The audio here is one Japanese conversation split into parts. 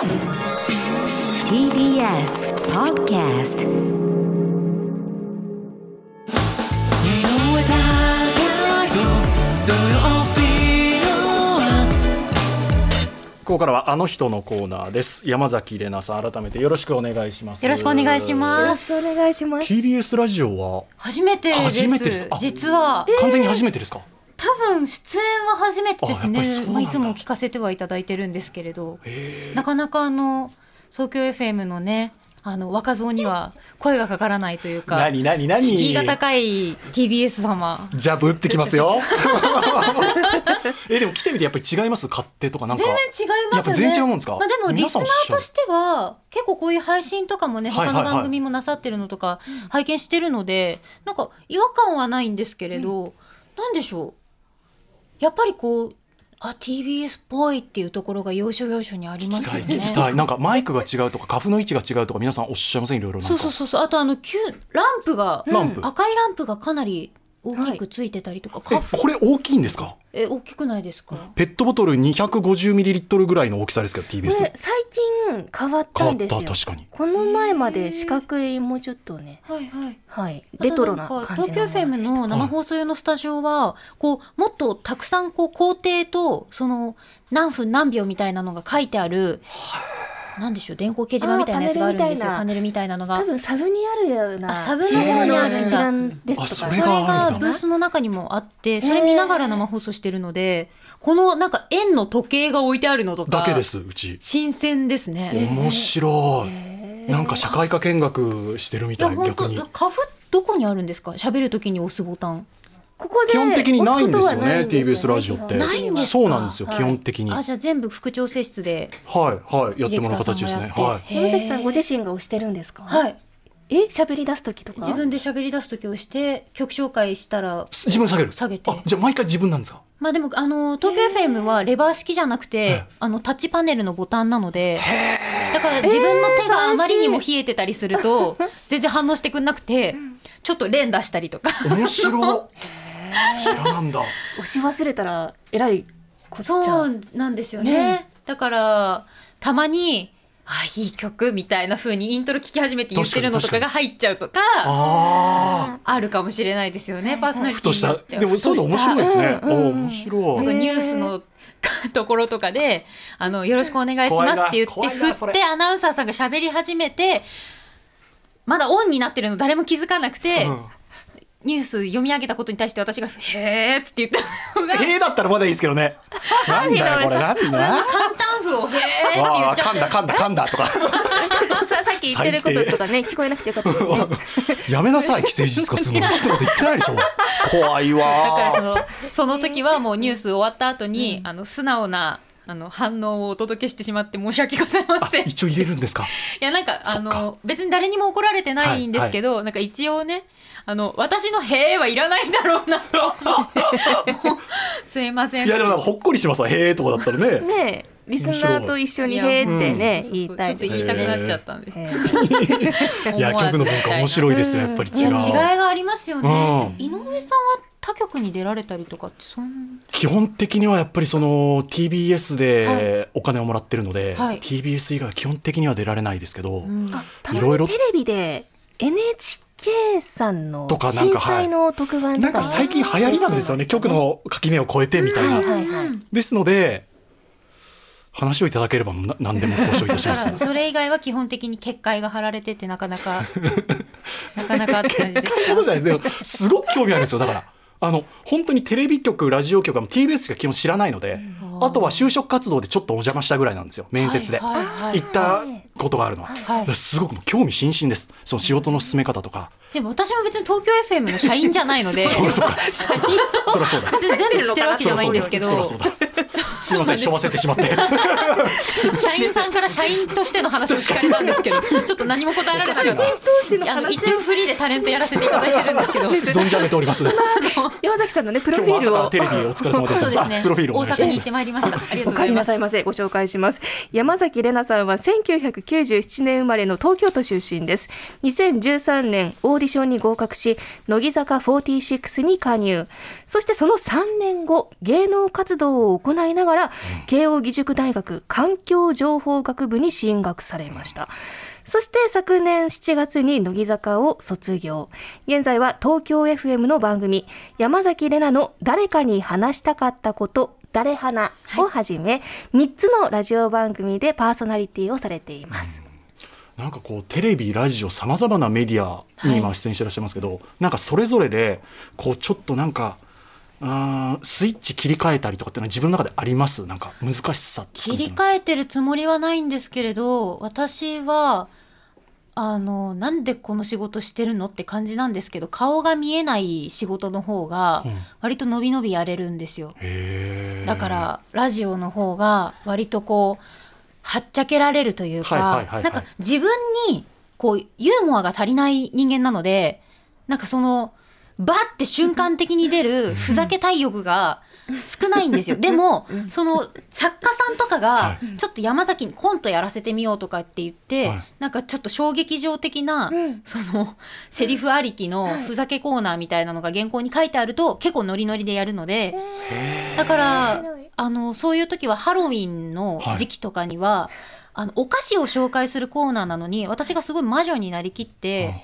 TBS Podcast ここからはあの人のコーナーです山崎怜奈さん改めてよろしくお願いしますよろしくお願いしよます。ろしくお願いします。TBS ラジオは？初めてです。初めてですあ実は、完全に初めてですか、多分出演は初めてですね。まあ、いつも聞かせてはいただいてるんですけれど。へなかなかあの東京 FM のねあの若造には声がかからないというか何何何？敷居が高い TBS 様。ジャブ打ってきますよ。えでも来てみてやっぱり違います？勝手とかなんか。全然違いますよね。やっぱ全然違うんですか？まあ、でもリスナーとしては結構こういう配信とかもねはいはいはい。他の番組もなさってるのとか拝見してるのでなんか違和感はないんですけれど、なんでしょう？やっぱりこうあ TBS っぽいっていうところが要所要所にありますよ聞きね。たい。なんかマイクが違うとか花粉の位置が違うとか皆さんおっしゃいませんいろいろなんか。そうそうそうそう。あとあのランプが、ランプ。赤いランプがかなり大きくついてたりとか、えカフこれ大きいんですか？え大きくないですか？ペットボトル 250ml ぐらいの大きさですけどこ TBS れ最近変わったんですよ。た確かに。この前まで四角いもうちょっとね、はいはい。はい、レトロなあとんか感じ東京 FM の生放送用のスタジオは、こうもっとたくさんこう工程とその何分何秒みたいなのが書いてあるなんでしょう電光掲示板みたいなやつがあるんですよ。パネルみたいな。のが。多分サブにあるようなあサブの方にある一覧ですとか。あそそれれがブースの中にもあってそれ見ながら生放送してるのでこのなんか円の時計が置いてあるのとかだけですうち。新鮮ですね。面白い。へなんか社会科見学してるみいや本たい逆に。当カフどこにあるんですか？喋るときに押すボタンここで基本的にないんですよね押すよ TBS ラジオって。ないんですか？そうなんですよはい。基本的に。はいあじゃあ全部副調整室で。はいやってもらう形ですね。はい。山崎さんご自身が押してるんですか？はい。え喋り出す時とか？自分で喋り出す時をして曲紹介したら自分で下げる？下げて。あじゃあ毎回自分なんですか？まあでもあの東京 FM はレバー式じゃなくて、えあのタッチパネルのボタンなのでだから自分の手があまりにも冷えてたりすると全然反応してくんなくてちょっと連打したりとか。面白っ知らなんだ。押し忘れたらえらいこっちゃそうなんですよね。ね。だからたまにあいい曲みたいな風にイントロ聴き始めて言ってるのとかが入っちゃうとかああるかもしれないですよねパーソナリテあふとした。ィによってはでもそういうの面白いですね。うんうんお面白い。なんかニュースのところとかで「あのよろしくお願いします」って言って振ってアナウンサーさんが喋り始めてまだオンになってるの誰も気づかなくて、うんニュース読み上げたことに対して私が「へーっつって言ったのが普へえだったらまだいいですけどね。なんだよこれ何通にだ簡単符を「へー」って言っちゃって噛んだ噛んだ噛んだとか。ささっき言ってることとかね聞こえなくてよかったですねやめなさい既成事実化するのってこと言ってないでしょ。怖いだからそわのその時はもうニュース終わった後に、あの素直なあの反応をお届けしてしまって申し訳ございません。い一応入れるんですか？やなんかあの別に誰にも怒られてないんですけど、なんか一応ねあの私の「へー」はいらないんだろうなと。思ってもうすいません。いやでもなんかほっこりしますわへえとかだったらね。ねえリスナーと一緒に「い。やへーってね言いたいちょっと言いたくなっちゃったんで、いや曲の文化面白いですよやっぱり違う。違いがありますよね、うん。井上さんは他局に出られたりとかってそん基本的にはやっぱりその TBS はでお金をもらってるので、はい。TBS 以外は基本的には出られないですけど、いろいろテレビで NHK さんのとかなんか震災の特番とか。なんか最近流行りなんですよね。局の垣根を越えてみたいな、ですので話をいただければな何でも交渉いたしまだからす。それ以外は基本的に結界が張られててなかなかなかなかって感じですそう じゃないです。でもすごく興味あるんですよ。だからあの本当にテレビ局ラジオ局は TBS しか基本知らないので、あとは就職活動でちょっとお邪魔したぐらいなんですよ面接で、行ったことがあるのは、すごく興味津々です。その仕事の進め方とか、でも私も別に東京 FM の社員じゃないので。そうそうか。そりゃそうだ。別に全部知ってるわけじゃないんですけど。そりゃそうだ。す。みませんしょわせてしまって。社員さんから社員としての話を聞かれたんですけどちょっと何も答えられなかった。あの一応フリーでタレントやらせていただいてるんですけど。存じ上げております。今山崎さんのねプロフィールを。テレビお疲れ様でします。阪に行ってまいりました。ありがとうございます。ご紹介します。山崎怜奈さんは1997年生まれの東京都出身です。2013年ディションに合格し乃木坂46に加入そしてその3年後芸能活動を行いいながら、慶應義塾大学環境情報学部に進学されました。そして昨年7月に乃木坂を卒業。現在は東京 FM の番組、山崎怜奈の誰かに話したかったこと、誰花をはじめ、3つのラジオ番組でパーソナリティをされています。なんかこうテレビラジオさまざまなメディアに今出演してらっしゃいますけど、なんかそれぞれでこうちょっとなんかあースイッチ切り替えたりとかっていうのは自分の中であります？なんか難しさ切り替えてるつもりはないんですけれど私はあのなんでこの仕事してるのって感じなんですけど顔が見えない仕事の方がうん。割と伸び伸びやれるんですよ。へー。だからラジオの方が割とこうはっちゃけられるというかなんか自分にこうユーモアが足りない人間なのでなんかそのバッて瞬間的に出るふざけ体力が少ないんですよ。でもその作家さんとかはがちょっと山崎にコントやらせてみようとかって言って、はい。なんかちょっと衝撃場的な、うん。そのセリフありきのふざけコーナーみたいなのが原稿に書いてあると結構ノリノリでやるので。だからあのそういう時はハロウィンの時期とかには、あのお菓子を紹介するコーナーなのに私がすごい魔女になりきって、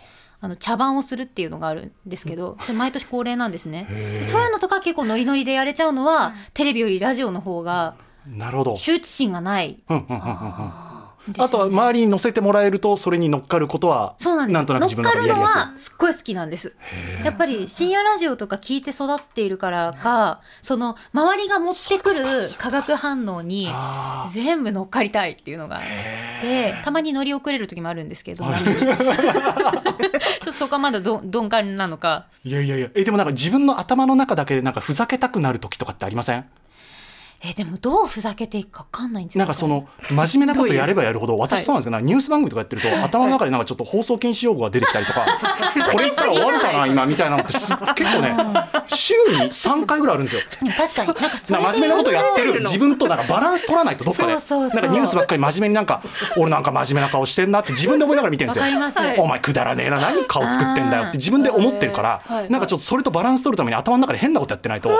あの茶番をするっていうのがあるんですけどそれ毎年恒例なんですね。そういうのとか結構ノリノリでやれちゃうのは、テレビよりラジオの方がなるほど。羞恥心がない。うんうんうんうんうんあとは周りに乗せてもらえるとそれに乗っかることはそうなんです。となく自分の乗っかるの。はすっごい好きなんです。やっぱり深夜ラジオとか聞いて育っているからかその周りが持ってくる化学反応にあ全部乗っかりたいっていうのがあってたまに乗り遅れる時もあるんですけどはい。ちょっとそこはまだど鈍感なのか。ーいやいやいや。えでもなんか自分の頭の中だけでなんかふざけたくなる時とかってありません？えでもどうふざけていくか分かんないんですよなんかその真面目なことやればやるほど私そうなんですけど、ニュース番組とかやってると頭の中でなんかちょっと放送禁止用語が出てきたりとか これ言ったら終わるかな今みたいなのって結構ね週に3回ぐらいあるんですよ。確かに。なんか真面目なことやってる自分となんかバランス取らないとどっかで。なんかニュースばっかり真面目になんか俺なんか真面目な顔してんなって自分で思いながら見てるんですよ。わかりますお前くだらねえな何顔作ってんだよって自分で思ってるからはい。なんかちょっとそれとバランス取るために頭の中で変なことやってないと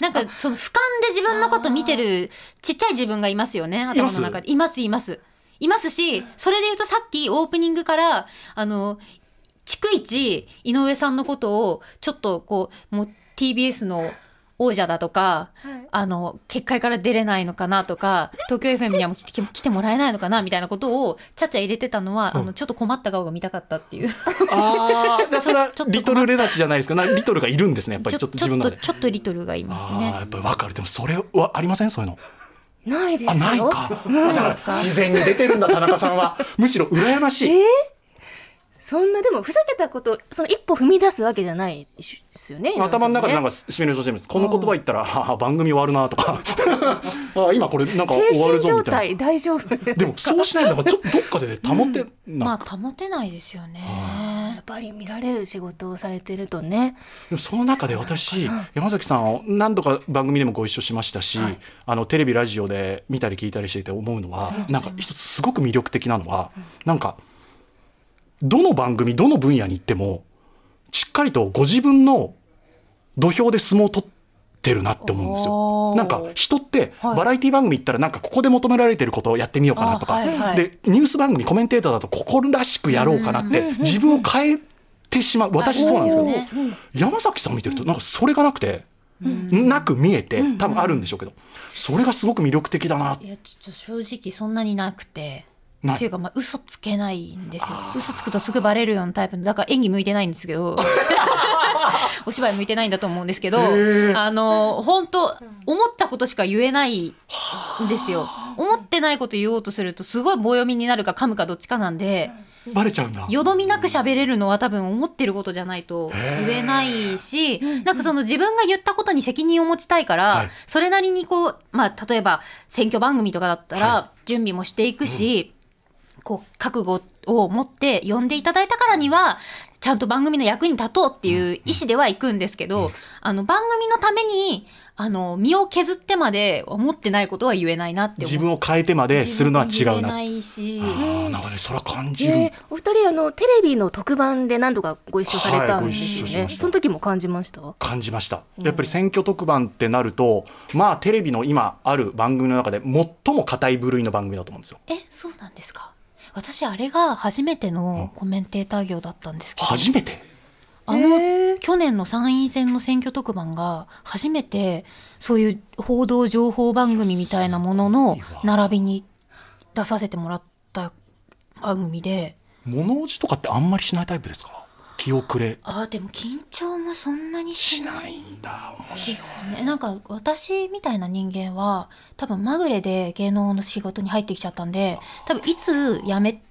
なんかその俯瞰で自分のこと見てるちっちゃい自分がいますよね頭の中で。いますいます。いますしそれで言うとさっきオープニングからあの逐一井上さんのことをちょっとこうもう TBS の王者だとか、あの結界から出れないのかなとか東京 FM にはもう来て 来てもらえないのかなみたいなことをちゃちゃ入れてたのは、あのちょっと困った顔が見たかったっていう。ああそれはちょっとリトルレナチじゃないですか？なリトルがいるんですねやっぱり。ちょっと自分の。中で。ちょっとリトルがいますね。やっぱりわかる。でもそれはありません？そういうの。ないですよ。あないか。だからですか？自然に出てるんだ田中さんは。むしろ羨ましい。えー？そんなでもふざけたことその一歩踏み出すわけじゃないですよね。頭の中でなんかかシミュレーションしてるんです。この言葉言ったらあ番組終わるなとか。あ今これなんか精終わるぞみたい態大丈夫なでもそうしないとなんかちょっとどっかでね保てなまあ保てないですよね。やっぱり見られる仕事をされてるとね。でもその中で私山崎さんを何度か番組でもご一緒しましたし、あのテレビラジオで見たり聞いたりしていて思うのは、なんか一つすごく魅力的なのは、なんかどの番組どの分野に行ってもしっかりとご自分の土俵で相撲を取ってるなって思うんですよ。なんか人ってはい。バラエティ番組行ったらなんかここで求められてることをやってみようかなとか、あはいはい。でニュース番組コメンテーターだとここらしくやろうかなって自分を変えてしまう。私そうなんですけど、ね。山崎さん見てるとなんかそれがなくて、なく見えて多分あるんでしょうけどそれがすごく魅力的だな。いやちょっと正直そんなになくてっていうかまあ嘘つけないんですよ。嘘つくとすぐバレるようなタイプのだから演技向いてないんですけど。お芝居向いてないんだと思うんですけどあの本当思ったことしか言えないんですよ。思ってないこと言おうとするとすごい棒読みになるか噛むかどっちかなんでバレちゃうんだ。よどみなく喋れるのは多分思ってることじゃないと言えないしなんかその自分が言ったことに責任を持ちたいから、はい。それなりにこうまあ例えば選挙番組とかだったら準備もしていくし、こう覚悟を持って呼んでいただいたからにはちゃんと番組の役に立とうっていう意思では行くんですけど、あの番組のためにあの身を削ってまで思ってないことは言えないなって自分を変えてまでするのは違うな。ないし。あーなんかねそれは感じる、えーお二人あのテレビの特番で何度かご一緒されたんですよね、その時も感じました？感じました。やっぱり選挙特番ってなるとまあテレビの今ある番組の中で最も硬い部類の番組だと思うんですよ。えそうなんですか？私あれが初めてのコメンテーター業だったんですけど。初めて？あの、去年の参院選の選挙特番が初めてそういう報道情報番組みたいなものの並びに出させてもらった番組で。物おじとかってあんまりしないタイプですか？気遅れ。あーでも緊張もそんなにししないんだ。面で白い。すね。なんか私みたいな人間は多分まぐれで芸能の仕事に入ってきちゃったんで多分いつ辞め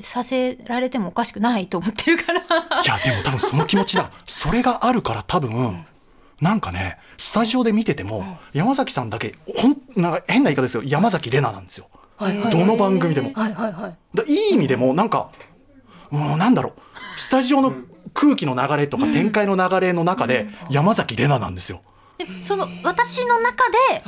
させられてもおかしくないと思ってるから。いやでも多分その気持ちだ。それがあるから多分なんかねスタジオで見てても山崎さんだけほんなんか変な言い方ですよ。山崎怜奈なんですよ。はいはいどの番組でも。はいはいはい。だいい意味でもなんかもうなんだろうスタジオの空気の流れとか展開の流れの中で山崎怜奈なんですよ。でその私の中で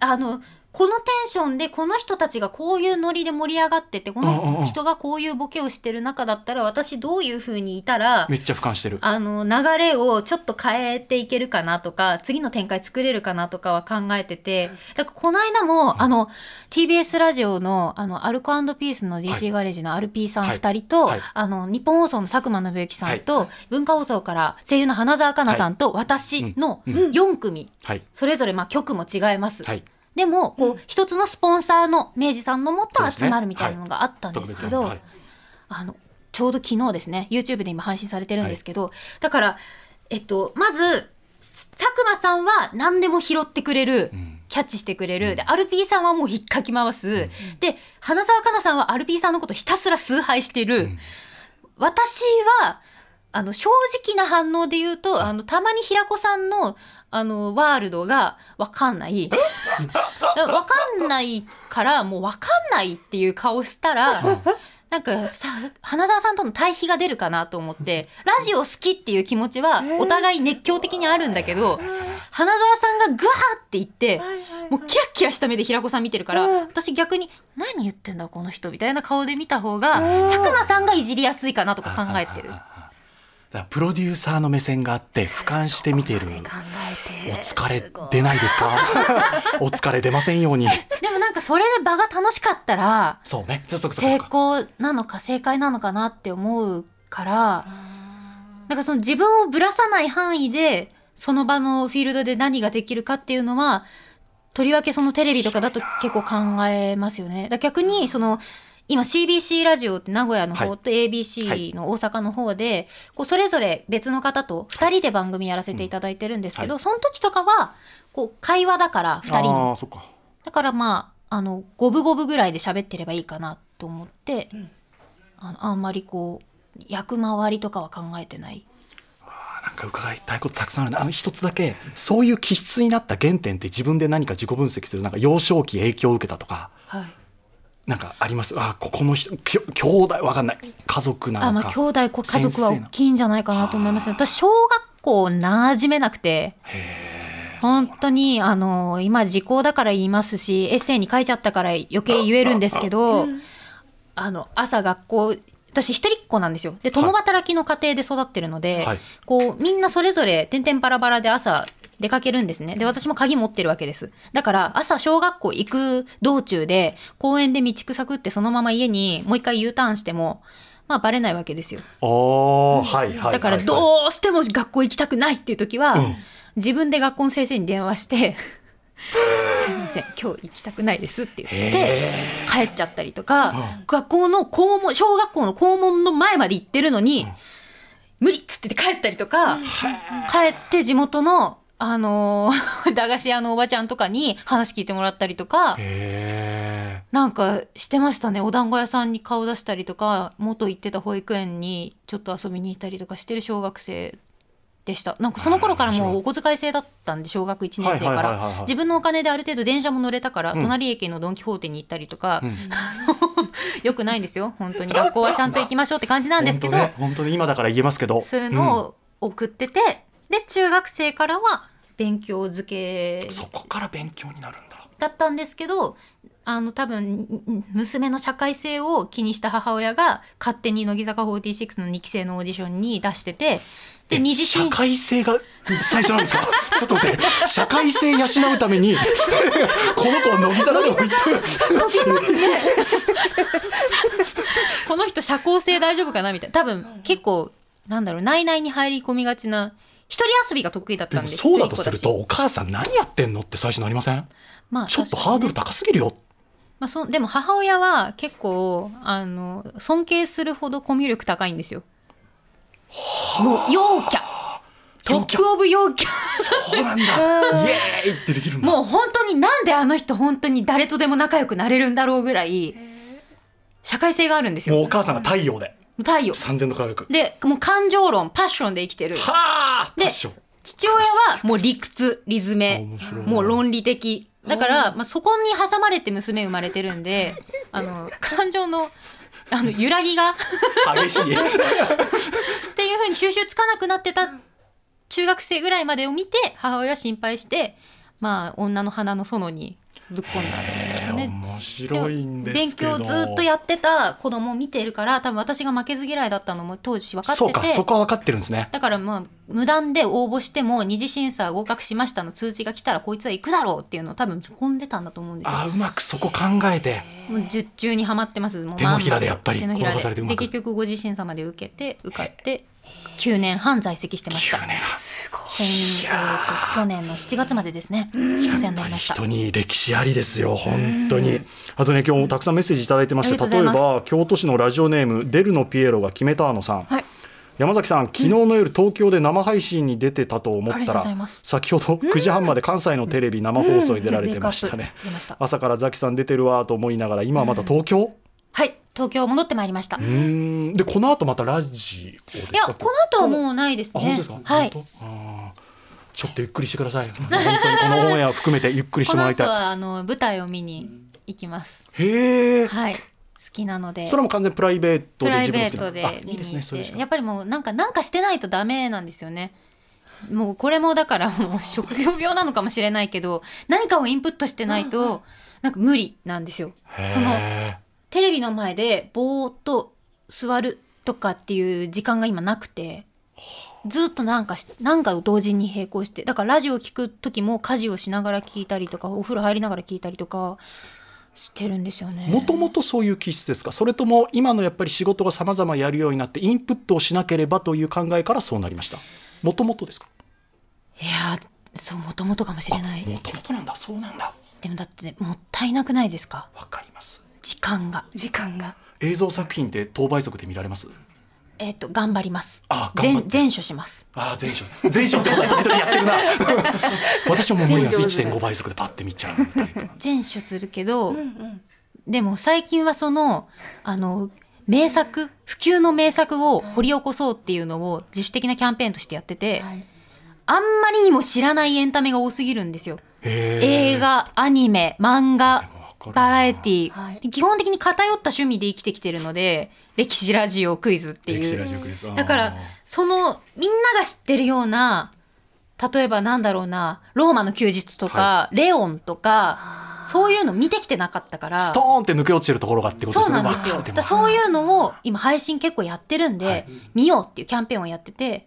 あのこのテンションでこの人たちがこういうノリで盛り上がっててこうんうんうん。の人がこういうボケをしてる中だったら私どういう風にいたらめっちゃ俯瞰してる。あの流れをちょっと変えていけるかなとか次の展開作れるかなとかは考えててだからこの間もあの TBS ラジオのあのアルコピースの DC ガレージの RP さんはい。2人と、はい。あの日本放送の佐久間信之さんと、文化放送から声優の花澤香菜さんと私のうん。うん。4組、はい。それぞれまあ局も違います。はいでもこう一つのスポンサーの明治さんのもと集まるみたいなのがあったんですけど、はい。あのちょうど昨日ですね YouTube で今配信されてるんですけど、だからえっとまず佐久間さんは何でも拾ってくれる、ん。キャッチしてくれる、でアルピーさんはもう引っかき回す、で花澤香菜さんはアルピーさんのことひたすら崇拝してる、私はあの正直な反応で言うとあのたまに平子さんのあのワールドが分かんない。だかんないからもう分かんないっていう顔したらなんかさ花澤さんとの対比が出るかなと思ってラジオ好きっていう気持ちはお互い熱狂的にあるんだけど花澤さんがグワーって言ってもうキラッキラした目で平子さん見てるから私逆に何言ってんだこの人みたいな顔で見た方が佐久間さんがいじりやすいかなとか考えてる。プロデューサーの目線があって俯瞰して見てる。考えて。お疲れ出ないですか？お疲れ出ませんように。でもなんかそれで場が楽しかったらそうね。そうそうそう成功なのか正解なのかなって思うからなんかその自分をぶらさない範囲でその場のフィールドで何ができるかっていうのはとりわけそのテレビとかだと結構考えますよね。だ逆にその今 CBC ラジオって名古屋の方とはい。ABC の大阪の方で、こうそれぞれ別の方と2人で番組やらせていただいてるんですけど、はその時とかはこう会話だから2人の。だからまああの五分五分ぐらいで喋ってればいいかなと思って、あのあんまりこう役回りとかは考えてない。なんか伺いたいことたくさんあるねあの一つだけそういう気質になった原点って自分で何か自己分析するなんか幼少期影響を受けたとか。はい。なんかあります？あここの人きょ兄弟わかんない。家族なあまのかあ兄弟こ家族は大きいんじゃないかなと思いますね。私小学校馴染めなくて。本当にあの今時効だから言いますしエッセイに書いちゃったから余計言えるんですけど、あの朝学校私一人っ子なんですよ。で共働きの家庭で育ってるので、はい。こうみんなそれぞれ点々バラバラで朝出かけるんですね。で私も鍵持ってるわけです。だから朝小学校行く道中で公園で道草食ってそのまま家にもう一回 U ターンしてもまあバレないわけですよ。ああはいはいだからはい。どうしても学校行きたくないっていう時は、うん。自分で学校の先生に電話して「すいません今日行きたくないです」って言って帰っちゃったりとか、学校の校門小学校の校門の前まで行ってるのに「無理!」っつって帰ったりとか、帰って地元のあのー 駄菓子屋のおばちゃんとかに話聞いてもらったりとか。へなんかしてましたね。お団子屋さんに顔出したりとか元行ってた保育園にちょっと遊びに行ったりとかしてる小学生でした。なんかその頃からもうお小遣い制だったんで小学1年生から。自分のお金である程度電車も乗れたからうん。隣駅のドン・キホーテに行ったりとか、うん。よくないんですよ本当に。学校はちゃんと行きましょうって感じなんですけど、本当ね本当に今だから言えますけど。そういうのを送ってて、で中学生からは勉強漬け。うんそこから勉強になるんだ。だったんですけどあの多分ん娘の社会性を気にした母親が勝手に乃木坂46の2期生のオーディションに出しててでえ二次審社会性が最初なんですか？ちょっと待って社会性養うために この子は乃木坂でも行ってこの人社交性大丈夫かな？みたいな。多分結構なんだろう内々に入り込みがちな一人遊びが得意だったんででもそうだとするとお母さん何やってんのって最初なりません？まあちょっとハードル高すぎるよ。まあ、そでも母親は結構あの尊敬するほどコミュ力高いんですよ。もう陽キャ。トップオブ陽キャ。そうなんだ。イエーイってできるんだ。もう本当になんであの人本当に誰とでも仲良くなれるんだろうぐらい社会性があるんですよ。もうお母さんが太陽で太陽。三千の科学でもう感情論パッションで生きてる。はあで父親はもう理屈リズあメ面白い。もう論理的。だから、まあ、そこに挟まれて娘生まれてるんで あの感情のあの揺らぎが。激しい。っていうふうに収集つかなくなってた中学生ぐらいまでを見て母親は心配してまあ女の花の園にぶっ込んだ。面白いんです勉けど。強ずっとやってた子供を見てるから多分私が負けず嫌いだったのも当時分かってそうかてそこは分かってるんですね。だからまあ無断で応募しても二次審査合格しましたの通知が来たらこいつは行くだろうっていうのを多分見込んでたんだと思うんですよ。あうまくそこ考えて。もう術中にはまってます。もう手のひらでやっぱり転がされてうまくでで結局五次審査まで受けて受かって9年半在籍してました。9年先えーと去年の7月までですね。お世話になりました。人に歴史ありですよ。本当に。あとね今日もたくさんメッセージいただいてまして例えば京都市のラジオネームデルのピエロが決めたのさん、はい。山崎さん昨日の夜東京で生配信に出てたと思ったら先ほど9時半まで関西のテレビ生放送に出られてましたね。朝からザキさん出てるわと思いながら今はまだ東京？はい東京戻ってまいりました。うーん。でこの後またラジオですか？いやこの後はもうないですね。あ本当ですか、はい。ちょっとゆっくりしてください。本当にこのオンエア含めてゆっくりしこの後てもらいたい。はあの舞台を見に行きます。へえはい。好きなので。それも完全プライベートでプライ自分の好きな。ベートでやっぱりもうなんかなんかしてないとダメなんですよね。もうこれもだからもう職業病なのかもしれないけど何かをインプットしてないとなんか無理なんですよ。そのへテレビの前でぼーっと座るとかっていう時間が今なくてずっとなんかしなんかを同時に並行してだからラジオ聞く時も家事をしながら聞いたりとかお風呂入りながら聞いたりとかしてるんですよね。ーもともとそういう気質ですか？それとも今のやっぱり仕事がさまざまやるようになってインプットをしなければという考えからそうなりました？もともとですか？いやそうもともとかもしれない。もともとなんだ。そうなんだ。でもだってもったいなくないですか？わかります時間が。時間が。映像作品って当倍速で見られます？えっ、と頑張ります。あ全全書します。ああ前書。前書ってことは時々やってるな。私ももう無理なんです。1.5倍速でパッて見ちゃう全書するけど、でも最近はそのあの名作普及の名作を掘り起こそうっていうのを自主的なキャンペーンとしてやってて、あんまりにも知らないエンタメが多すぎるんですよ。映画アニメ漫画バラエティー、はい。基本的に偏った趣味で生きてきてるので 歴史ラジオクイズっていう。だからそのみんなが知ってるような例えばなんだろうなローマの休日とか、レオンとかそういうの見てきてなかったから。ストーンって抜け落ちてるところがってことですそうなんですよ。だそういうのを今配信結構やってるんで、はい。見ようっていうキャンペーンをやってて。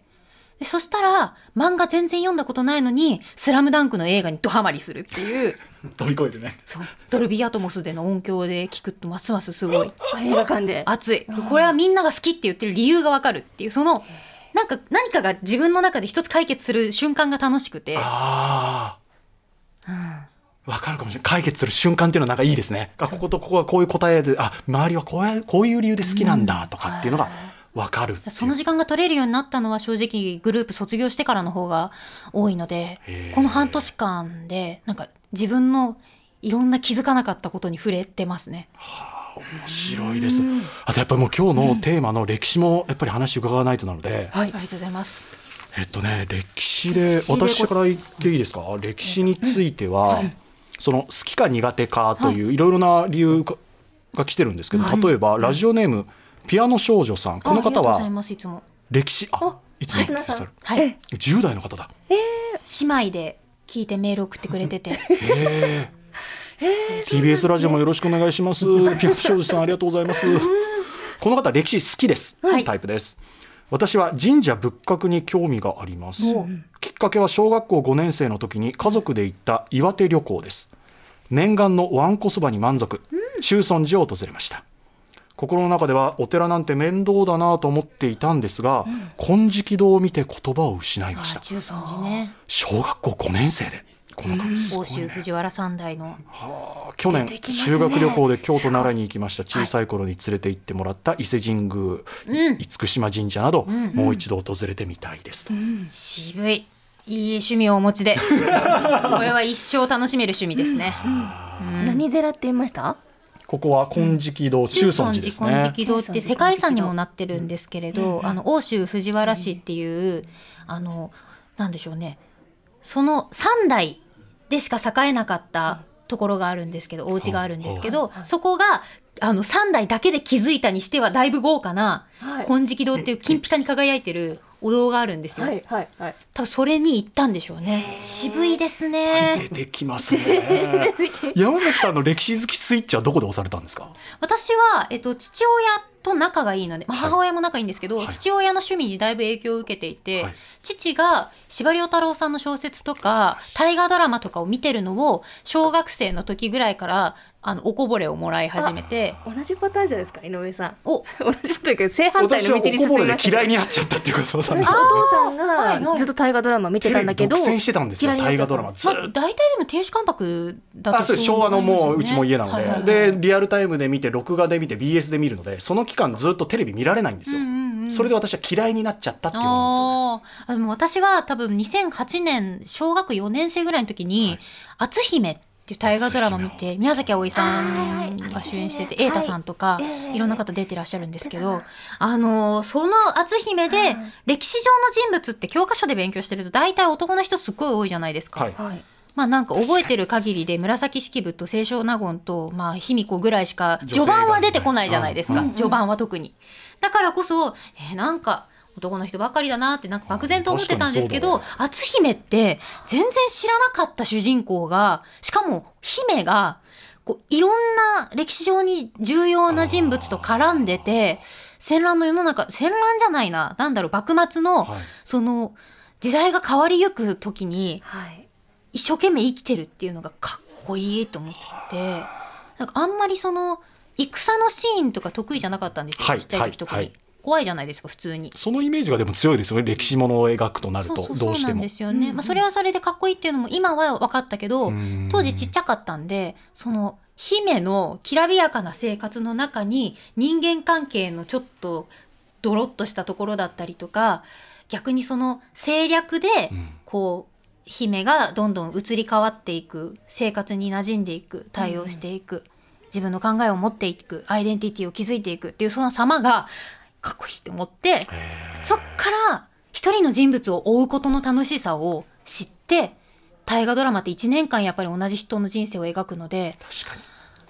でそしたら漫画全然読んだことないのに「スラムダンクの映画にドハマりするっていう飛び越えてね。そう。ドルビーアトモスでの音響で聞くとますますすごい。映画館で。熱い。これはみんなが好きって言ってる理由がわかるっていうそのなんか何かが自分の中で一つ解決する瞬間が楽しくて。ああわかるかもしれない解決する瞬間っていうのはなんかいいですね。あこことここはこういう答えであ周りはこういうこういう理由で好きなんだとかっていうのがわかるっていう。その時間が取れるようになったのは正直グループ卒業してからの方が多いのでこの半年間でなんか自分のいろんな気づかなかったことに触れてますね。面白いです。あとやっぱりもう今日のテーマの歴史もやっぱり話伺わないとなので、はい、ありがとうございます。えっとね歴史で私から言っていいですか？歴史については、その好きか苦手かというい。ろいろな理由がが来てるんですけど、はい。例えばラジオネームピアノ少女さん。この方はますいつも。歴史あい。つもはい来てる。はい。10代の方だ。姉妹で聞いてメール送ってくれてて。へ え TBS ラジオもよろしくお願いします。ピアノ少女さんありがとうございます。この方歴史好きです、はい。タイプです。私は神社仏閣に興味があります。きっかけは小学校5年生の時に家族で行った岩手旅行です。念願のわんこそばに満足。中尊寺を訪れました心の中ではお寺なんて面倒だなと思っていたんですが、金色堂を見て言葉を失いました。あ中尊寺ね。小学校5年生でこの感じすご欧州藤原三代の。去年、出てきますね。修学旅行で京都奈良に行きました。小さい頃に連れて行ってもらった伊勢神宮、うん。厳島神社など、もう一度訪れてみたいです。と、渋いいい趣味をお持ちで。これは一生楽しめる趣味ですね。何寺って言いました？ここは金色堂、中尊寺ですね。金色堂って世界遺産にもなってるんですけれど、あの欧州藤原氏っていう、あのなんでしょうね。その3代でしか栄えなかったところがあるんですけどお家があるんですけど、そこがあの3代だけで築いたにしてはだいぶ豪華なはい。金色堂っていう金ピカに輝いてるお堂があるんですよ。はいはいはい。多分それに行ったんでしょうね。渋いですね。出てきますね。山崎さんの歴史好きスイッチはどこで押されたんですか？私は、えっと、父親と仲がいいので、まあ、はい。母親も仲いいんですけど、はい。父親の趣味にだいぶ影響を受けていて、はい。父が司馬遼太郎さんの小説とか大河ドラマとかを見てるのを小学生の時ぐらいからあのおこぼれをもらい始めて。同じパターンじゃないですか井上さん。お。同じパターンだけど正反対私はおの道にこぼれで進みました嫌いになっちゃったっていうかそうなんですお父さんはいはい。がずっと大河ドラマ見てたんだけど独占してたんですよ大河ドラマずまあ、っと大体でも亭主関白だとあそうです昭和のもううちも家なので、はいはいはい。でリアルタイムで見て録画で見て BS で見るのでその期間ずっとテレビ見られないんですよ、うんうんうんそれで私は嫌いになっちゃったっていうのなんですよ。ねあー。あでも私は多分2008年小学4年生ぐらいの時に「篤姫」っていう大河ドラマ見て宮崎あおいさんが主演してて瑛太さんとかい。ろんな方出てらっしゃるんですけどあのーその篤姫で歴史上の人物って教科書で勉強してると大体男の人すっごい多いじゃないですか。はい。はい。まあなんか覚えてる限りで紫式部と清少納言とまあ卑弥呼ぐらいしか序盤は出てこないじゃないですか、うん。序盤は特に。だからこそ、えーなんか男の人ばっかりだなってなんか漠然と思ってたんですけど確篤姫って全然知らなかった主人公がしかも姫がこういろんな歴史上に重要な人物と絡んでて戦乱の世の中戦乱じゃないななんだろう幕末の、はい。その時代が変わりゆく時にはい。一生懸命生きてるっていうのがかっこいいと思ってなんかあんまりその戦のシーンとか得意じゃなかったんですよ、はい。ちっちゃい時とかに、はい。はい怖いじゃないですか普通に。そのイメージがでも強いですよね歴史ものを描くとなるとどうしても。そうなんですよね、まあ、それはそれでかっこいいっていうのも今は分かったけどうん。当時ちっちゃかったんでその姫のきらびやかな生活の中に人間関係のちょっとドロッとしたところだったりとか逆にその政略でうん。こう姫がどんどん移り変わっていく生活に馴染んでいく対応していく、自分の考えを持っていくアイデンティティを築いていくっていうその様がかっこいいって思ってそっから一人の人物を追うことの楽しさを知って大河ドラマって1年間やっぱり同じ人の人生を描くので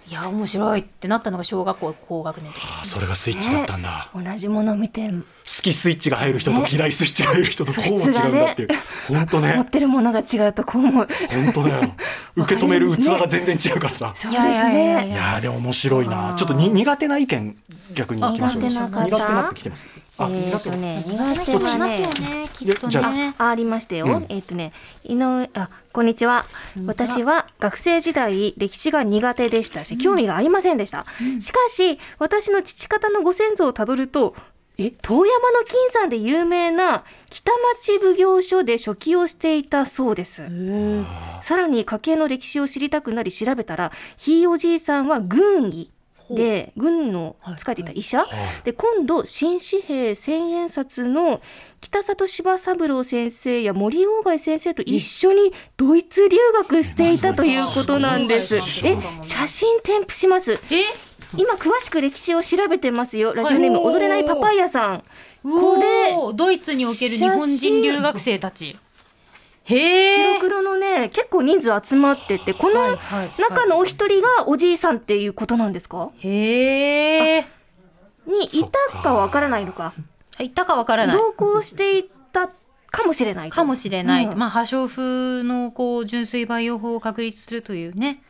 いや面白いってなったのが小学校高学年とかあそれがスイッチだったんだ、同じものを見て好きスイッチが入る人とね。嫌いスイッチが入る人とこうも違うんだっていう、本当持っねてるものが違うとこう思う本当だよ。受け止める器が全然違うからさ。そうですいやいやでも面白いな。ちょっとに苦手な意見逆にいきましょう苦手な方苦手なってきてます。あ、えーとね苦手人もいはますよねねきっとじゃあねあありましたよ。うん。えっ、とね、井上、あ、こんにちは。私は学生時代、歴史が苦手でした。し、興味がありませんでした。しかし、私の父方のご先祖をたどると、え、遠山の金山で有名な北町奉行所で書記をしていたそうです。さらに家系の歴史を知りたくなり調べたら、ひいおじいさんは軍医で、軍の使っていた医者、で今度新紙幣千円札の北里柴三郎先生や森鴎外先生と一緒にドイツ留学していたということなんです。え写真添付します。え？今詳しく歴史を調べてますよ。ラジオネームはい踊れないパパイヤさん。これれドイツにおける日本人留学生たち白黒のねね結構人数集まっててこの中のお一人がおじいさんっていうことなんですか？へえにいたかわからないのか？いたかわからない。同行していたかもしれないと。かもしれない、うん。まあ破傷風のこう純粋培養法を確立するというね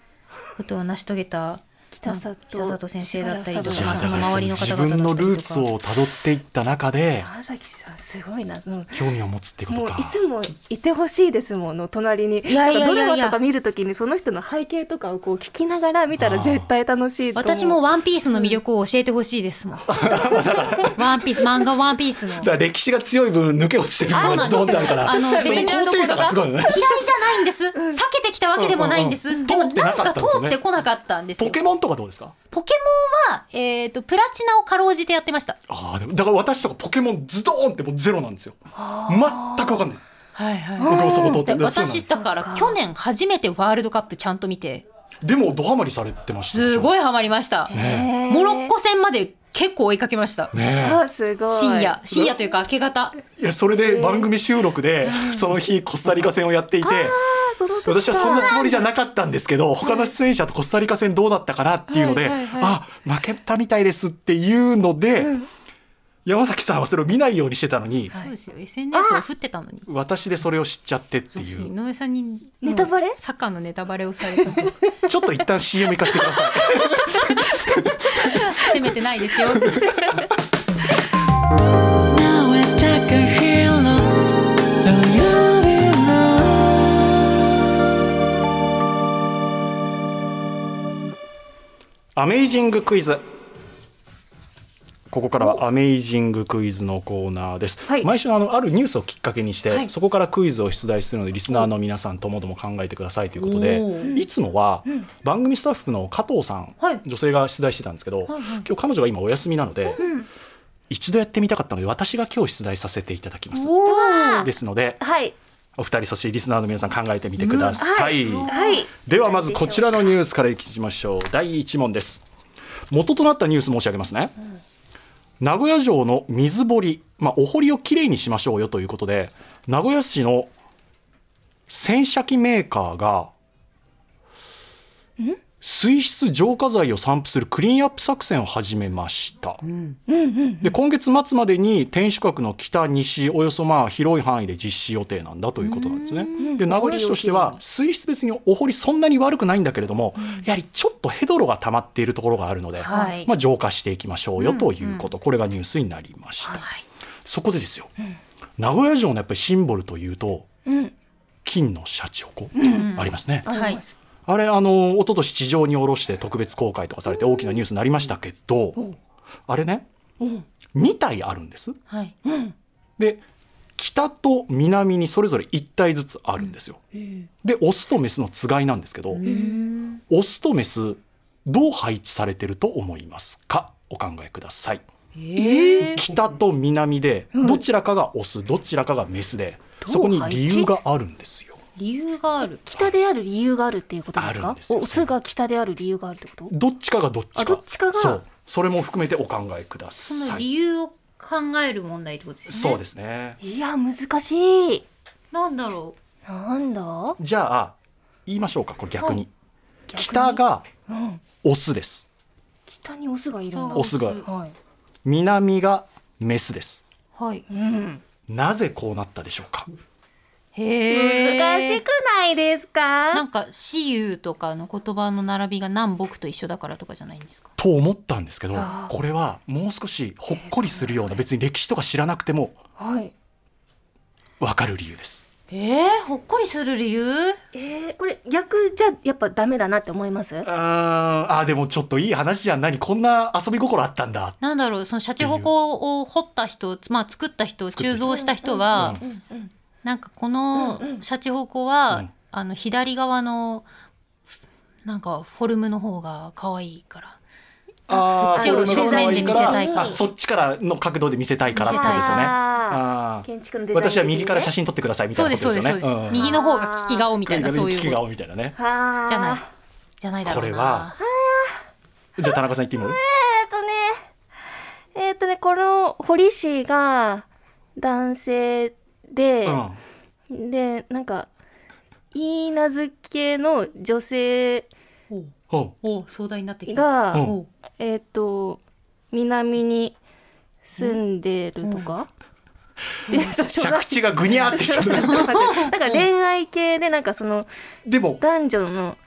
ことを成し遂げた北里北里先生だったりとかその周りの方自々だったりとか。分のルーツをたどっていった中で山崎さんすごいな。うん興味を持つってこともうかいつもいてほしいですもの隣に。いやいやいやいや。ドラマとか見るときにその人の背景とかをこう聞きながら見たら絶対楽しいと思う。私もワンピースの魅力を教えてほしいですもん。ワンピース漫画ワンピースの。歴史が強い分抜け落ちてるそうなんですよあるから。あの別に高低差がすごいよね。嫌いじゃないんです。避けてきたわけでもないんです。うん。うんうんでもななんか通かってこなかったんですよ。ポケモンとかどうですか？ポケモンはえっ、とプラチナをかろうじてやってました。ああでもだから私とかポケモンズドーンってもうゼロなんですよ。全く分かんないです。はいはい。僕もそこ通って私だから去年初めてワールドカップちゃんと見てでもドハマりされてました。いすごいハマりました。ねモロッコ戦まで結構追いかけました。ねあすごい。深夜。深夜というか明け方。いやそれで番組収録でその日コスタリカ戦をやっていて私はそんなつもりじゃなかったんですけど他の出演者とコスタリカ戦どうだったかなっていうのではいはいはい。あ負けたみたいですっていうので山崎さんはそれを見ないようにしてたのにそうですよ。SNS を振ってたのに。私でそれを知っちゃってっていう。井上さんにネタバレ？サッカーのネタバレをされたの。ちょっと一旦 CM 行かせてください。責めてないですよ?アメイジングクイズここからはアメイジングクイズのコーナーです、はい。毎週あのあるニュースをきっかけにして、はい。そこからクイズを出題するのでリスナーの皆さんともども考えてくださいということでいつもは番組スタッフの加藤さん、はい。女性が出題してたんですけど、はいはい。今日彼女が今お休みなので、一度やってみたかったので私が今日出題させていただきます。ですのではい。お二人そしてリスナーの皆さん考えてみてください、はい。ではまずこちらのニュースからいきましょう。第1問です。元となったニュース申し上げますね、名古屋城の水堀、まあ、お堀をきれいにしましょうよということで名古屋市の洗車機メーカーが水質浄化剤を散布するクリーンアップ作戦を始めました、で今月末までに天守閣の北西およそまあ広い範囲で実施予定なんだということなんですね。で名古屋市としては水質別にお堀そんなに悪くないんだけれども、やはりちょっとヘドロが溜まっているところがあるので、はい。まあ、浄化していきましょうよということ、これがニュースになりました。そこでですよ、名古屋城のやっぱりシンボルというと、金のシャチホコ、ありますね。はいあれあの一昨年地上に下ろして特別公開とかされて大きなニュースになりましたけど、あれね、2体あるんです。はいで北と南にそれぞれ1体ずつあるんですよ。でオスとメスのつがいなんですけどオスとメスどう配置されてると思いますか？お考えください。え北と南でどちらかがオスどちらかがメスでそこに理由があるんですよ。理由がある。北である理由があるっていうことですか？オスが北である理由があるってこと？どっちかがどっちか。あどっちかがそう。それも含めてお考えくだそのさい。理由を考える問題ってことですね。そうですね。いや難しい。なんだろなんだ？じゃあ言いましょうかこれ逆に。逆に？北がうん。オスです。北にオスがいるんだ。そうオスが。はい。南がメスです。うはい。うん。なぜこうなったでしょうか？難しくないですか？なんか私有とかの言葉の並びが南北と一緒だからとかじゃないんですか？と思ったんですけどこれはもう少しほっこりするような別に歴史とか知らなくてもはい。わかる理由です。えー、ほっこりする理由？えー、これ逆じゃやっぱダメだなって思います？うーんあーでもちょっといい話じゃん。何こんな遊び心あったんだ。なんだろうそのシャチホコを掘った人まあ作った人。作った人鋳造した人が、うんうんなんかこのシャチホコは、うん。あの左側のなんかフォルムの方が可愛いから。ああ一応それの方がいいか正面で見せたいから。そっちからの角度で見せたいからってことですよね。ああ私は右から写真撮ってくださいみたいそうなことですよね。ですそうですそうです、ん右の方が利き顔みたいなそういう利き顔みたいなね。はあじゃない。じゃないだろうな。これは？じゃあ田中さん言ってみる？えっとね。えっとねこの堀氏が男性で、うん。でなんかピーナズ系の女性になってきた。が、う。んおえっ、と南に住んでるとか、着地がぐにゃってしてる。なんか恋愛系でなんかそのでも男女の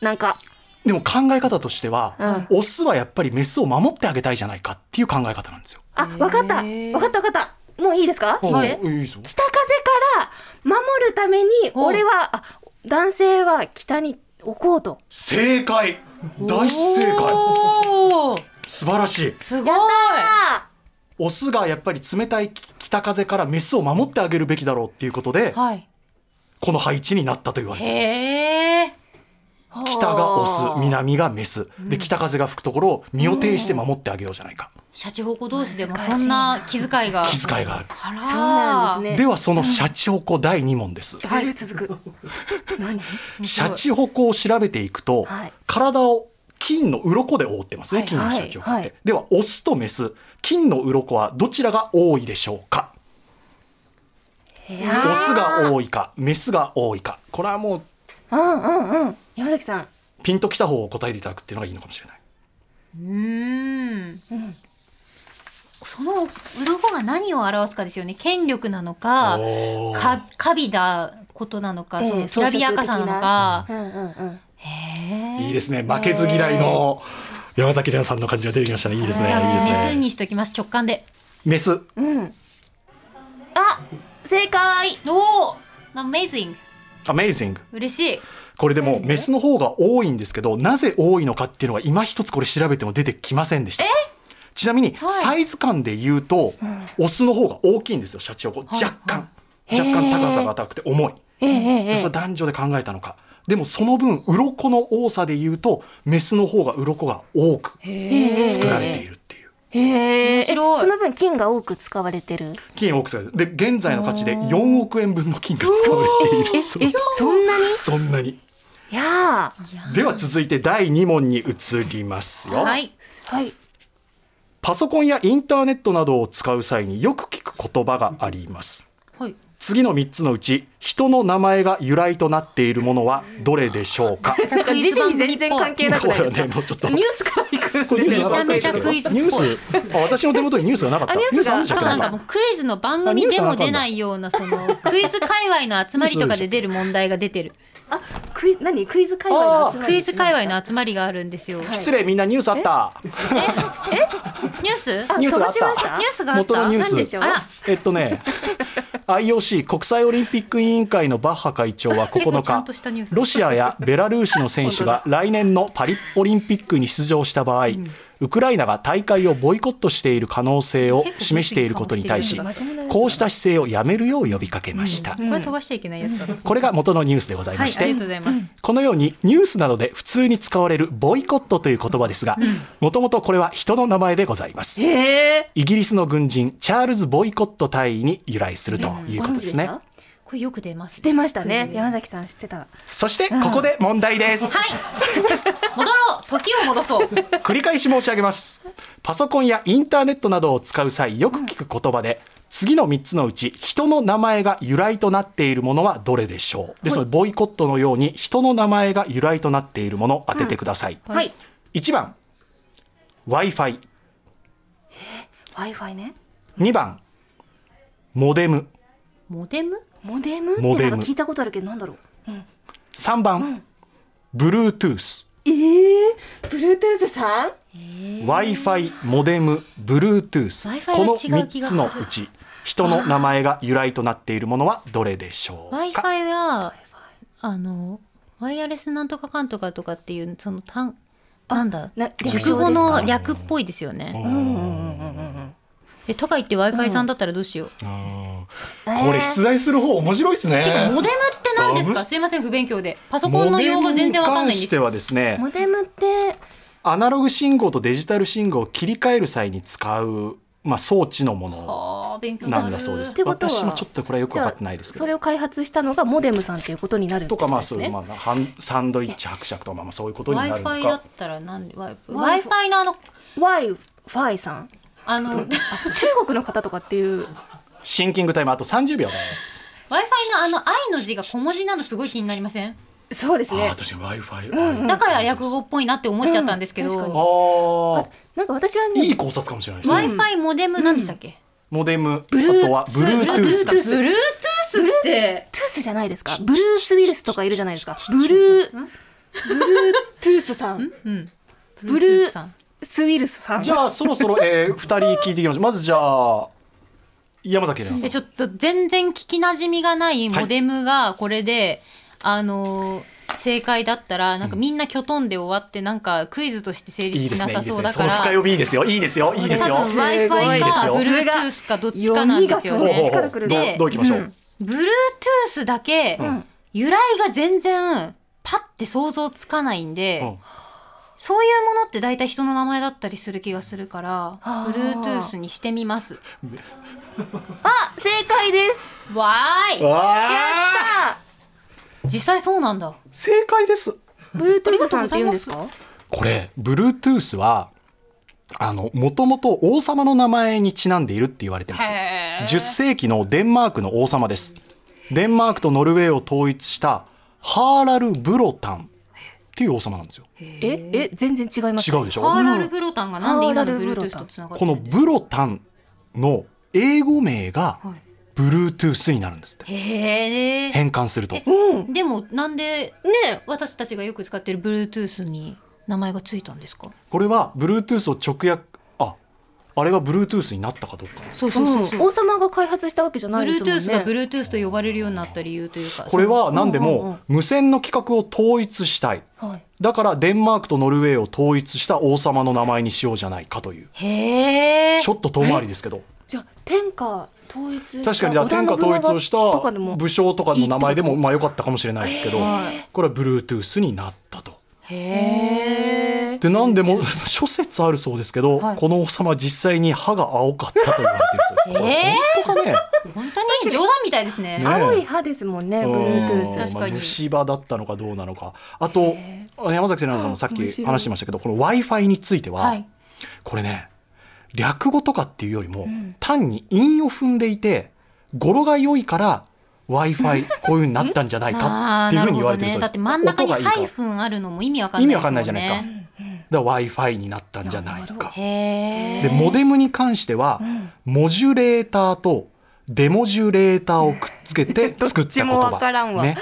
なんか。でも考え方としては、オスはやっぱりメスを守ってあげたいじゃないかっていう考え方なんですよ。あわかった。わかったわかったもういいですか、はい。北風から守るためにお俺はあ男性は北に置こうと。正解。大正解。素晴らしい。すごい。あオスがやっぱり冷たい北風からメスを守ってあげるべきだろうっていうことではい。この配置になったと言われています北がオス南がメス。で北風が吹くところを身を挺して守ってあげようじゃないか。シャチホコ同士でもそんな気遣いが。気遣いがある。あらそうなんですね。ではそのシャチホコ第2問です。はい続く。何？シャチホコを調べていくと、はい。体を金の鱗で覆ってますね、はい。金のシャチホコって、はいではオスとメス金の鱗はどちらが多いでしょうか？オスが多いかメスが多いか。これはもううんうんうん山崎さん。ピンときた方を答えていただくっていうのがいいのかもしれない。うーん。その鱗が何を表すかですよね。権力なのかか過びたことなのか、ええそのきらびやかさなのか、うんうんうん。へえいいですね。負けず嫌いの山崎怜奈さんの感じが出てきましたね。いいですね。じゃあいいですメスねにしときます。直感で。メス。うん。あ正解。おお Amazing Amazing. 嬉しい。これでもメスの方が多いんですけどなぜ多いのかっていうのが今一つこれ調べても出てきませんでした。ちなみにサイズ感で言うと、オスの方が大きいんですよシャチホコ。若干、若干高さが高くて重い、えそれは男女で考えたのか。でもその分鱗の多さで言うとメスの方が鱗が多く作られているへえその分金が多く使われてる？金多く使われてる。で現在の価値で4億円分の金が使われている。そうえそんなに？そんなに。いやー。では続いて第2問に移りますよ、はい。はい。パソコンやインターネットなどを使う際によく聞く言葉があります。はい次の3つのうち人の名前が由来となっているものはどれでしょうか？じゃあクイ時事に全然関係なくないねもうちょっと。ニュースから行くめちゃめちゃクイズっぽい。ニュースあ私の手元にニュースがなかった。あニューなんかもうクイズの番組でも出ないようなそのクイズ界隈の集まりとかで出る問題が出てるあクイ何？クイズ界隈の集まり。クイズ界隈の集まりがあるんですよ、失礼みんなニュースあった？ニュース？あニュースがあった。ニュースがあった？元のニュース。あら。えっとね IOC 国際オリンピック委員会のバッハ会長は結構ちゃん9としたニュース。日ロシアやベラルーシの選手が来年のパリオリンピックに出場した場合、ウクライナが大会をボイコットしている可能性を示していることに対しこうした姿勢をやめるよう呼びかけました、これ飛ばしちゃいけないやつだ、これが元のニュースでございはいまして、このようにニュースなどで普通に使われるボイコットという言葉ですがもともとこれは人の名前でございます。イギリスの軍人チャールズ・ボイコット大尉に由来するということですねこれよく出ます知ってましたね。山崎さん知ってた。そしてここで問題です。はい。戻ろう。時を戻そう。繰り返し申し上げます。パソコンやインターネットなどを使う際よく聞く言葉で次の3つのうち人の名前が由来となっているものはどれでしょう？ですのでボイコットのように人の名前が由来となっているものを当ててください、はい。1番 w i f i ワイファイね。2番モデム。モデム？モデム？モデム。聞いたことあるけどなんだろう。3番、Bluetooth ええー、Bluetooth さん？w i f i モデム。Bluetooth Wi-Fi このは違う気3つのうち人の名前が由来となっているものはどれでしょう w i か？F i はあのワイヤレスなんとかかんとかとかっていうその単なんだ？な熟語の略っぽいですよね。うんうんうんうんうんえとか言って w i f i さんだったらどうしよう？これ出題する方面白いですね。てかモデムって何ですか？すいません不勉強で。パソコンの用語全然わかんないんですよ。モデムに関してはですねモデムって？アナログ信号とデジタル信号を切り替える際に使う、まあ、装置のものあー勉強になんだそうです。私もちょっとこれはよく分かってないですけど。それを開発したのがモデムさんっていうことになるんですね。とかまあそういう、まあ、ハンサンドイッチ伯爵とかまあまあそういうことになるの f i だかったらなんで w i f i のあの Wi-Fi さん？あの中国の方とかっていう。シンキングタイムあと30秒です。Wi-Fi のあの愛の字が小文字なのすごい気になりません？そうですね。あー確かに w i f i だから略語っぽいなって思っちゃったんですけど、うん。あなんか私はねあいい考察かもしれないですね。Wi-Fi モデムなんでしたっけ、モデムあルとは Bluetooth か。Bluetooth って。トゥースじゃないですか？ブルース・ウィルスとかいるじゃないですか？ブルー。ブルートゥースさん。うん。ブルー。Bluetooth さんス・ウィルスさん。じゃあそろそろ、えー、2人聞いていきましょう。まずじゃあ山崎怜奈さん。でちょっと全然聞きなじみがないモデムがこれで、あのー正解だったらなんかみんなきょとんで終わってなんかクイズとして成いい立しなさそうだから。ねその深読みいいですよいいですよいいですよ。Wi-Fi か Bluetooth かどっちかなんですよね。でどういきましょう、Bluetooth だけ由来が全然パッて想像つかないんで、うんそういうものって大体人の名前だったりする気がするから Bluetooth にしてみます。あ正解です。わーい。わやあった実際そうなんだ。正解です。ブルートゥースさんって言うんですか？これ Bluetooth はあのもともと王様の名前にちなんでいるって言われてます。へー。10世紀のデンマークの王様です。デンマークとノルウェーを統一したハーラル・ブロタンっていう王様なんですよ。ええ全然違います違うでしょ？ハーラルブロタンがなんで今のとつながってこのるんですブロタンの英語名がはい。Bluetooth になるんですって。へえ変換すると。うん。でもなんでね。私たちがよく使ってる Bluetooth に名前がついたんですか？これは Bluetooth を直訳ああれが Bluetooth になったかどうか。そうそうそうそう。王様が開発したわけじゃないですもんね。Bluetooth が Bluetooth と呼ばれるようになった理由というか。これは何でうんうんうん。も無線の規格を統一したい。はい。だからデンマークとノルウェーを統一した王様の名前にしようじゃないかという。へえ。ちょっと遠回りですけど。じゃあ天下統一した確かに天下統一をしとかでも。た武将とかの名前でもまあ良かったかもしれないですけど。はい。これは Bluetooth になったと。へえで何でも 諸説あるそうですけど、はい。この王様は実際に歯が青かったと言われているそうです。これえ本当かね？本当に？冗談みたいですね。ね青い歯ですもんねうん。Bluetooth 確かに。まあ虫歯だったのかどうなのか。あと山崎怜奈さんもさっき話してましたけどこの w i f i については、はい。これね略語とかっていうよりも、単に韻を踏んでいて語呂が良いから w i f i こういう風になったんじゃないかっていうふうに言われてるそうです。ね。だって真ん中にハイフンあるのも意味わかんない意味わかんないじゃないですか。だ w i f i になったんじゃないか。でモデムに関しては、モジュレーターとデモジュレーターをくっつけて 作った言葉。わね。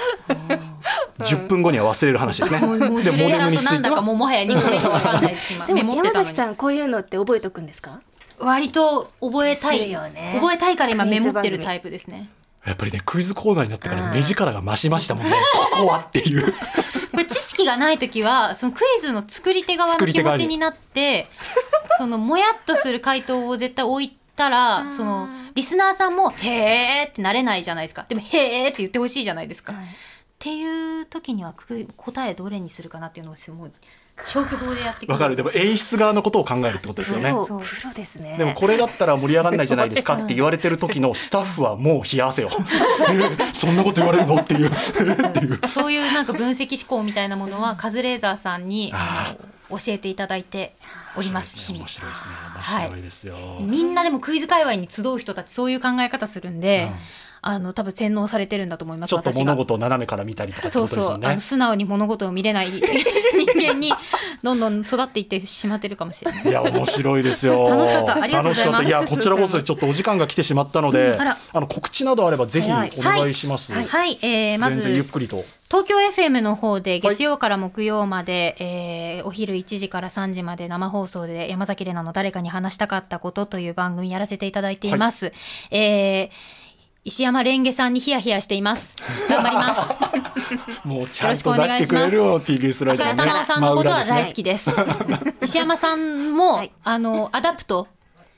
10分後には忘れる話ですね。もうモジュレーターとなんだかはもうもはや2個目がわかんないででメも山崎さんこういうのって覚えとくんですか？割と覚えたい覚えたいから今メモってるタイプですねやっぱりねクイズコーナーになってから目力が増しましたもんね。ここはっていう。これ知識がない時はそのクイズの作り手側の気持ちになってそのもやっとする回答を絶対置いたらそのリスナーさんも「へーってなれないじゃないですか。でも「へーって言ってほしいじゃないですか。っていう時にはく答えどれにするかなっていうのをもう消去法でやってくわかるでも演出側のことを考えるってことですよね。そうプロですねでもこれだったら盛り上がらないじゃないですかって言われてる時のスタッフはもう冷や汗よ。え そんなこと言われるの？っていう。っていう。そういうなんか分析思考みたいなものはカズレーザーさんにああの教えていただいております日々面白いですね。はい面白いですよ。みんなでもクイズ界隈に集う人たちそういう考え方するんで、あの多分洗脳されてるんだと思いますちょっと物事を斜めから見たりとかってそうそう。あの。素直に物事を見れない 人間にどんどん育っていってしまってるかもしれない。いや面白いですよ。楽しかった。ありがとうございます。いやこちらこそちょっとお時間が来てしまったので、あらあの告知などあればぜひおはい。願いします。はい、えーま全然ゆっずくりと。東京 FM の方で月曜から木曜まで、えーお昼1時から3時まで生放送で山崎怜奈の誰かに話したかったことという番組やらせていただいています。えー石山レンゲさんにヒヤヒヤしています。頑張ります。もうちゃんと出してくれるよ TBS ラジオね。菅玉緒さんのことは大好き。きです。石山さんも、はいあのアダプト、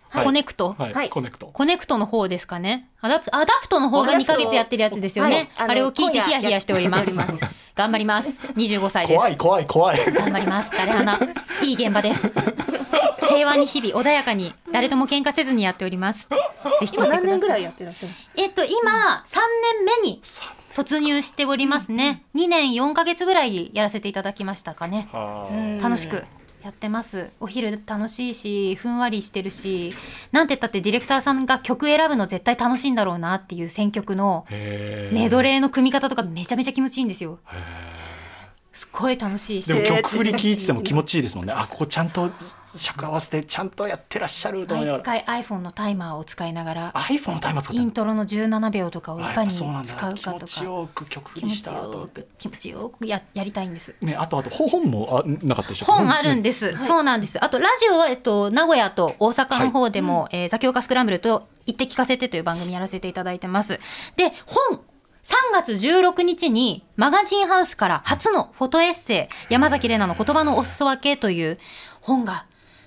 はいコネクト、はい、はいコネクト。コネクトの方ですかね。アダプアダプトの方が2ヶ月やってるやつですよね。はいあれを聞いてヒヤヒヤしております。頑張ります。25歳です。怖い怖い怖い。頑張ります。誰花。いい現場です。平和に日々穏やかに誰とも喧嘩せずにやっております。ぜひ。今何年ぐらいやってらっしゃるえっと今3年目にさ突入しておりますね。2年4ヶ月ぐらいやらせていただきましたかね。楽しくやってますお昼楽しいしふんわりしてるしなんて言ったってディレクターさんが曲選ぶの絶対楽しいんだろうなっていう選曲のメドレーの組み方とかめちゃめちゃ気持ちいいんですよすっごい楽しいし。でも曲振り聞いてても気持ちいいですもんね。あここちゃんと尺合わせてちゃんとやってらっしゃると思いなが毎ら回 iPhone のタイマーを使いながら。iPhone のタイマーイントロの17秒とかをいかに使うなんうかだ気持とかちよく曲振りしたと気持ちよくややりたいんです。ねあとあと本もあなかったでしょ本あるんです、そうなんです。あとラジオは、えっと、名古屋と大阪の方でも、えーザキオカスクランブルと「行って聞かせて」という番組やらせていただいてます。で本3月16日にマガジンハウスから初のフォトエッセイ山崎怜奈の言葉のお裾分けという本が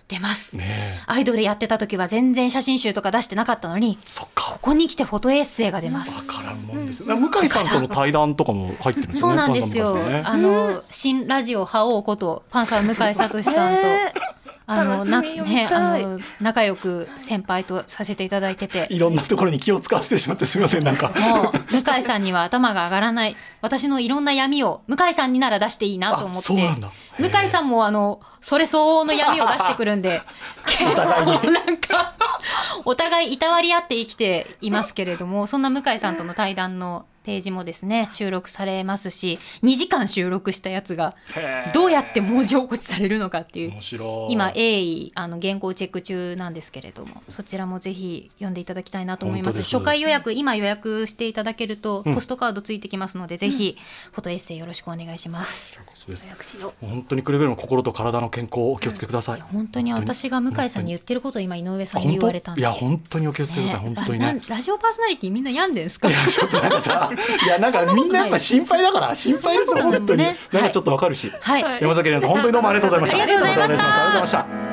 出ます、ねえ。アイドルやってた時は全然写真集とか出してなかったのにそっか。ここに来てフォトエッセイが出ます。わからんもんです、向井さんとの対談とかも入ってるんですよねそうなんですよ。ね。あの、新ラジオ覇王ことパンサー向井聡さんと、ね あのなねあの仲良く先輩とさせていただいてて。いろんなところに気を使わせてしまってすみませんなんか。もう向井さんには頭が上がらない。私のいろんな闇を向井さんになら出していいなと思あって。そうなんだ。向井さんもあのそれ相応の闇を出してくるんで。結構なんかお互いいたわり合って生きていますけれどもそんな向井さんとの対談のページもですね収録されますし2時間収録したやつがどうやって文字起こしされるのかっていう面白い。今鋭意あの原稿チェック中なんですけれどもそちらもぜひ読んでいただきたいなと思います。初回予約今予約していただけるとうん。ポストカードついてきますので、ぜひフォトエッセイよろしくお願いします、そう本当にくれぐれも心と体の健康をお気をつけください、本当に私が向井さんに言ってることを今井上さんに言われたんですや本当にお気をつけください、本当にね。ラジオパーソナリティみんな病んでんすか？いやちょっとなんかさいやなんかみんなやっぱ心配だから心配ですよ。本当に、なんね。なんかちょっとわかるし、はい。山崎怜奈さん本当にどうもありがとうございました。ありがとうございました。ありがとうございました